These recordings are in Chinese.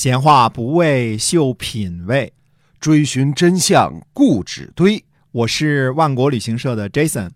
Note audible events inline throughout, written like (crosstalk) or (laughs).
闲话不为秀品味，追寻真相故纸堆。我是万国旅行社的 Jason，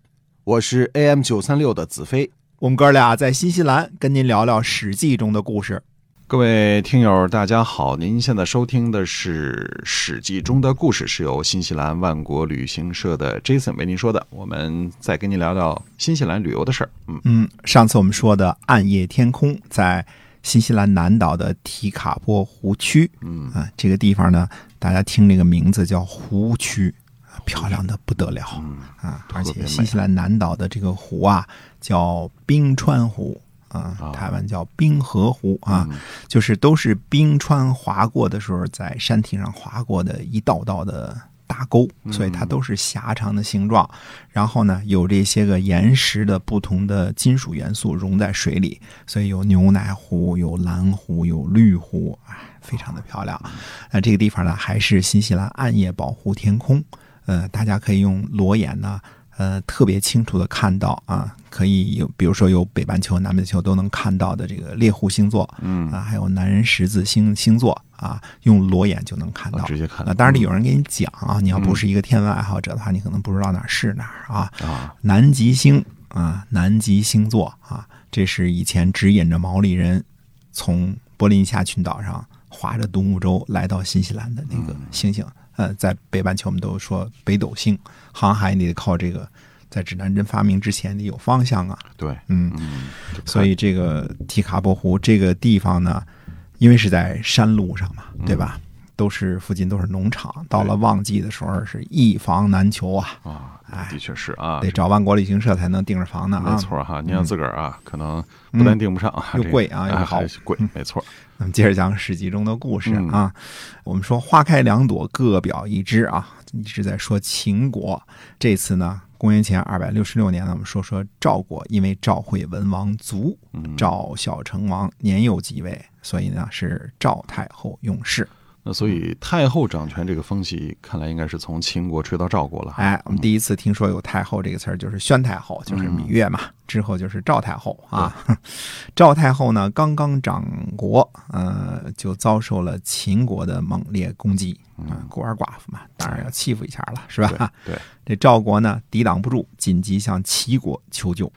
我是 AM 九三六的子飞。我们哥俩在新西兰跟您聊聊《史记》中的故事。各位听友，大家好！您现在收听的是《史记》中的故事，是由新西兰万国旅行社的 Jason 为您说的。我们再跟您聊聊新西兰旅游的事儿。嗯嗯，上次我们说的暗夜天空，在新西兰南岛的提卡波湖区。嗯啊，这个地方呢，大家听这个名字叫湖区，漂亮的不得了嗯啊！而且新西兰南岛的这个湖啊，叫冰川湖。啊啊，台湾叫冰河湖啊，嗯就是都是冰川划过的时候，在山体上划过的一道道的大沟，所以它都是狭长的形状。然后呢，有这些个岩石的不同的金属元素融在水里，所以有牛奶湖、有蓝湖、有绿湖，哎，非常的漂亮。那这个地方呢，还是新西兰暗夜保护天空，呃，大家可以用裸眼呢。呃，特别清楚的看到啊，可以有，比如说有北半球、南半球都能看到的这个猎户星座，嗯啊，还有男人十字星星座啊，用裸眼就能看到啊。直接看啊，当然得有人给你讲啊，你要不是一个天文爱好者的话，你可能不知道哪儿是哪儿啊。啊，南极星啊，南极星座啊，这是以前指引着毛利人从波利尼夏群岛上划着独木舟来到新西兰的那个星星。呃，在北半球我们都说北斗星，航海你得靠这个，在指南针发明之前你有方向啊。对，嗯，嗯，所以这个提卡波湖这个地方呢，因为是在山路上嘛，对吧？都是附近都是农场，到了旺季的时候是一房难求啊，啊，哎的确是啊，得找万国旅行社才能订着房呢啊。没错哈。您要自个儿啊，可能不但订不上啊，又贵啊又哎好贵，没错。那么接着讲《史记》中的故事嗯啊。我们说花开两朵，各表一枝啊，一直在说秦国。这次呢，公元前二百六十六年呢，我们说说赵国，因为赵惠文王卒，嗯赵孝成王年幼即位，所以呢是赵太后用事。那所以太后掌权这个风气，看来应该是从秦国吹到赵国了。哎，我们第一次听说有太后这个词儿，就是宣太后，就是芈月嘛。之后就是赵太后啊。(laughs) 赵太后呢，刚刚掌国，呃，就遭受了秦国的猛烈攻击啊，孤儿寡妇嘛，当然要欺负一下了，是吧？对对，(laughs) 这赵国呢，抵挡不住，紧急向齐国求救。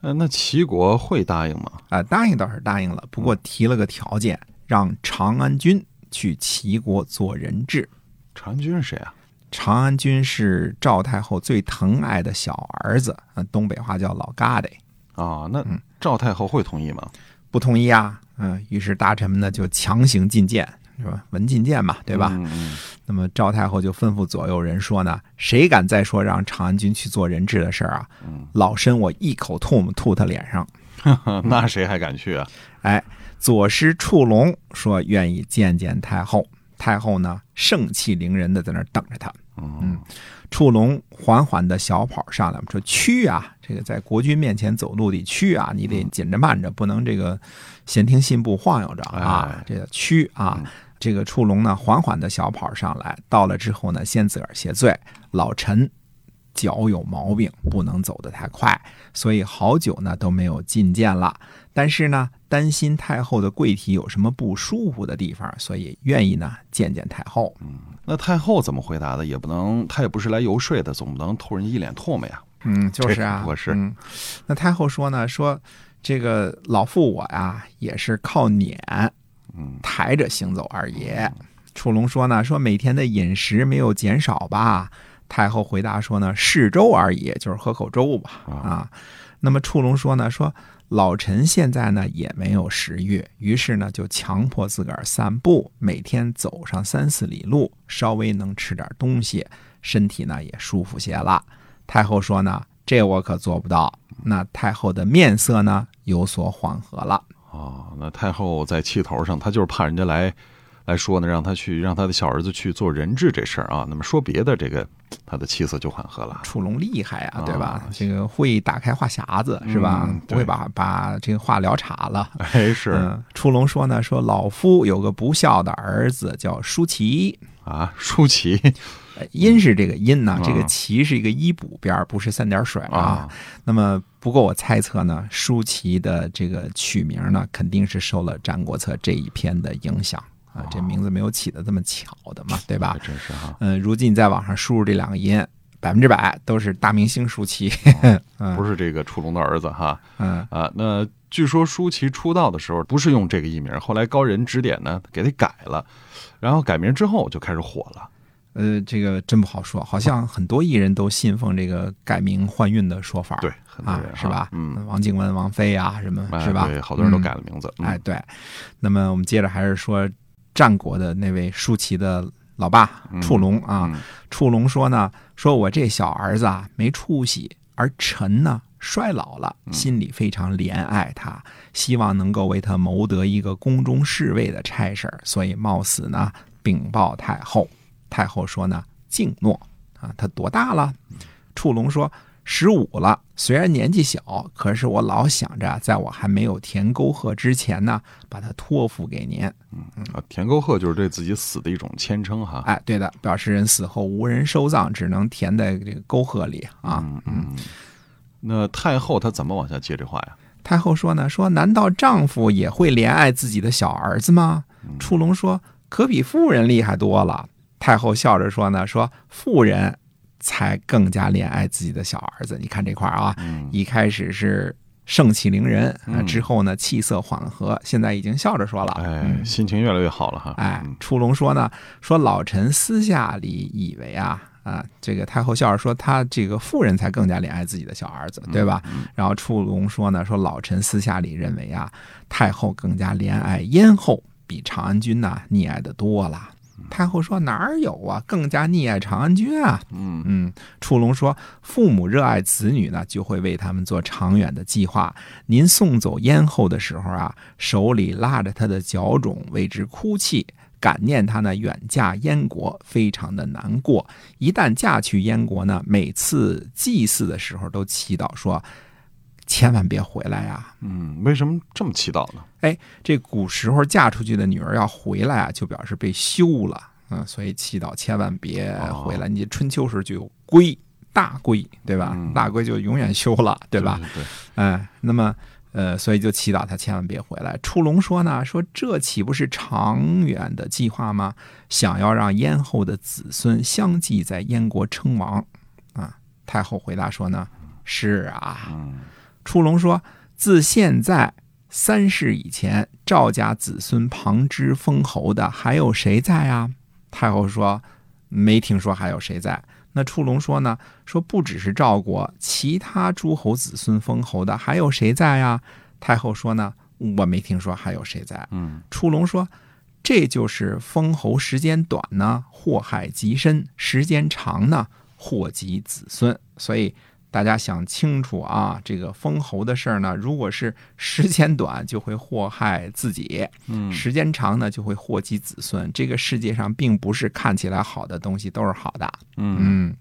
呃，那齐国会答应吗？啊、答应倒是答应了，不过提了个条件，让长安君去齐国做人质。长安君是谁啊？长安君是赵太后最疼爱的小儿子，啊，东北话叫老疙瘩。啊，那嗯赵太后会同意吗？不同意啊，嗯，于是大臣们呢就强行进谏，是吧？文进谏嘛，对吧？嗯嗯那么赵太后就吩咐左右人说呢，谁敢再说让长安君去做人质的事儿啊，嗯老身我一口唾沫吐他脸上。嗯，(laughs) 那谁还敢去啊？哎，左师触龙说愿意见见太后，太后呢盛气凌人的在那儿等着他。嗯触龙缓缓的小跑上来，我们说屈啊，这个在国君面前走路得屈啊，你得紧着慢着，不能这个闲庭信步晃悠着啊哎，这个屈啊。这个触龙呢，缓缓的小跑上来，到了之后呢，先自个儿谢罪，老臣脚有毛病，不能走得太快，所以好久呢都没有觐见了。但是呢，担心太后的贵体有什么不舒服的地方，所以愿意呢见见太后。那太后怎么回答的？也不能，她也不是来游说的，总不能吐人一脸唾沫呀。嗯，就是啊，不合适嗯，那太后说呢，说这个老妇我呀，也是靠撵嗯抬着行走二爷。楚龙说呢，说每天的饮食没有减少吧？太后回答说呢，试粥而已，就是喝口粥吧。啊，那么楚龙说呢，说老臣现在呢也没有食欲，于是呢就强迫自个儿散步，每天走上三四里路，稍微能吃点东西，身体呢也舒服些了。太后说呢，这我可做不到。那太后的面色呢有所缓和了。哦，那太后在气头上，她就是怕人家来来说呢，让她去让她的小儿子去做人质这事儿啊。那么说别的，这个她的气色就缓和了。楚龙厉害啊，对吧啊？这个会打开话匣子是吧？嗯不会对把把这个话聊岔了。(laughs) 哎，是嗯，楚龙说呢，说老夫有个不孝的儿子叫舒淇，啊，舒淇呃 (laughs) 殷是这个殷呢，啊这个齐是一个一补边儿，不是三点水啊。啊，那么，不过我猜测呢，舒淇的这个取名呢，肯定是受了《战国策》这一篇的影响，啊，这名字没有起的这么巧的嘛，对吧？真是哈，嗯，如今你在网上输入这两个音，百分之百都是大明星舒淇。(laughs) 嗯不是这个楚龙的儿子哈嗯，啊。那据说舒淇出道的时候不是用这个艺名，后来高人指点呢，给他改了，然后改名之后就开始火了。呃，这个真不好说，好像很多艺人都信奉这个改名换运的说法。对，很多啊是吧？嗯，王静雯、王菲啊，什么哎是吧？对，好多人都嗯改了名字。嗯哎，，对。那么我们接着还是说战国的那位舒淇的老爸嗯触龙啊。嗯触龙说呢，说我这小儿子啊没出息，而臣呢衰老了，嗯心里非常怜爱他，希望能够为他谋得一个宫中侍卫的差事儿，所以冒死呢禀报太后。太后说呢，静诺啊，他多大了？触龙说。十五了，虽然年纪小，可是我老想着，在我还没有填沟壑之前呢，把他托付给您。啊，填沟壑就是对自己死的一种谦称哈。哎，对的，表示人死后无人收葬，只能填在这个沟壑里啊。嗯嗯。那太后她怎么往下接这话呀？太后说呢，说难道丈夫也会怜爱自己的小儿子吗？触龙说，可比妇人厉害多了。太后笑着说呢，说妇人才更加怜爱自己的小儿子。你看这块儿啊，嗯一开始是盛气凌人啊，嗯之后呢气色缓和，现在已经笑着说了，哎，嗯心情越来越好了哈。哎嗯，触龙说呢，说老臣私下里以为啊啊，这个太后笑着说，他这个妇人才更加怜爱自己的小儿子，对吧？然后触龙说呢，说老臣私下里认为啊，太后更加怜爱燕后，比长安君呐溺爱的多了。太后说哪儿有啊，更加溺爱长安君啊。嗯嗯，触龙说，父母热爱子女呢，就会为他们做长远的计划。您送走燕后的时候啊，手里拉着她的脚踵，为之哭泣，感念她呢远嫁燕国，非常的难过。一旦嫁去燕国呢，每次祭祀的时候都祈祷说，千万别回来呀、嗯，为什么这么祈祷呢？哎，这古时候嫁出去的女儿要回来啊，就表示被休了，嗯，所以祈祷千万别回来。你春秋时就有归，大归，对吧？嗯大归就永远休了，对吧？对对，哎，那么呃，所以就祈祷她千万别回来。触龙说呢，说这岂不是长远的计划吗？想要让燕后的子孙相继在燕国称王啊？太后回答说呢，是啊。嗯触龙说：“自现在三世以前，赵家子孙旁支封侯的还有谁在啊？”太后说：“没听说还有谁在。”那触龙说呢？说不只是赵国，其他诸侯子孙封侯的还有谁在啊？太后说呢：“我没听说还有谁在。”嗯触龙说：“这就是封侯时间短呢，祸害极深；时间长呢，祸及子孙。所以大家想清楚啊，这个封侯的事儿呢，如果是时间短，就会祸害自己；嗯时间长呢，就会祸及子孙。这个世界上并不是看起来好的东西都是好的。嗯嗯，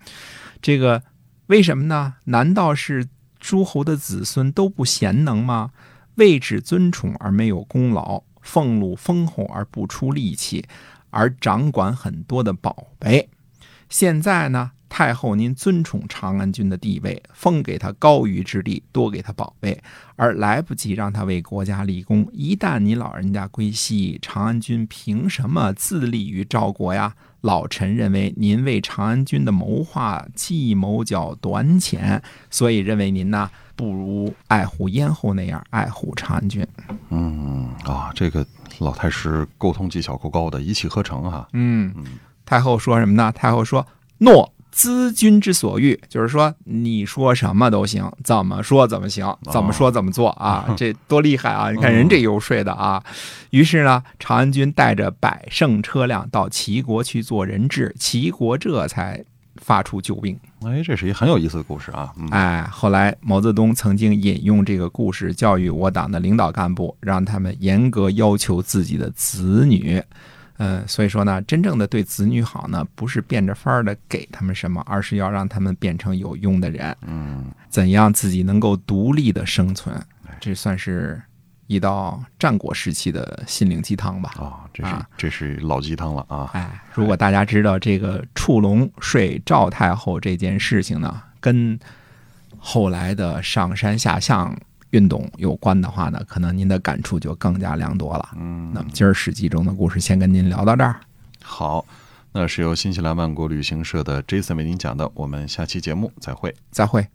这个为什么呢？难道是诸侯的子孙都不贤能吗？位置尊崇而没有功劳，俸禄丰厚而不出力气，而掌管很多的宝贝。现在呢，太后您尊崇长安君的地位，封给他高于之地，多给他宝贝，而来不及让他为国家立功。一旦你老人家归西，长安君凭什么自立于赵国呀？老臣认为您为长安君的谋划计谋较短浅，所以认为您呢不如爱护燕后那样爱护长安君。嗯啊，这个老太师沟通技巧够高的，一气呵成哈。嗯，太后说什么呢？太后说：“诺，咨君之所欲，就是说你说什么都行，怎么说怎么行，怎么说怎么做啊？(laughs) 这多厉害啊！你看人这游说的啊。于是呢，长安君带着百乘车辆到齐国去做人质，齐国这才发出救兵。哎，这是一很有意思的故事啊。嗯哎，后来毛泽东曾经引用这个故事教育我党的领导干部，让他们严格要求自己的子女。嗯，所以说呢，真正的对子女好呢，不是变着法儿的给他们什么，而是要让他们变成有用的人。嗯，怎样自己能够独立的生存，这算是一道战国时期的心灵鸡汤吧。啊，这是啊这是老鸡汤了啊。哎，如果大家知道这个触龙睡赵太后这件事情呢，跟后来的上山下象运动有关的话呢，可能您的感触就更加良多了。嗯，那么今儿《史记》中的故事先跟您聊到这儿，好，那是由新西兰万国旅行社的 Jason 为您讲的，我们下期节目再会。再会。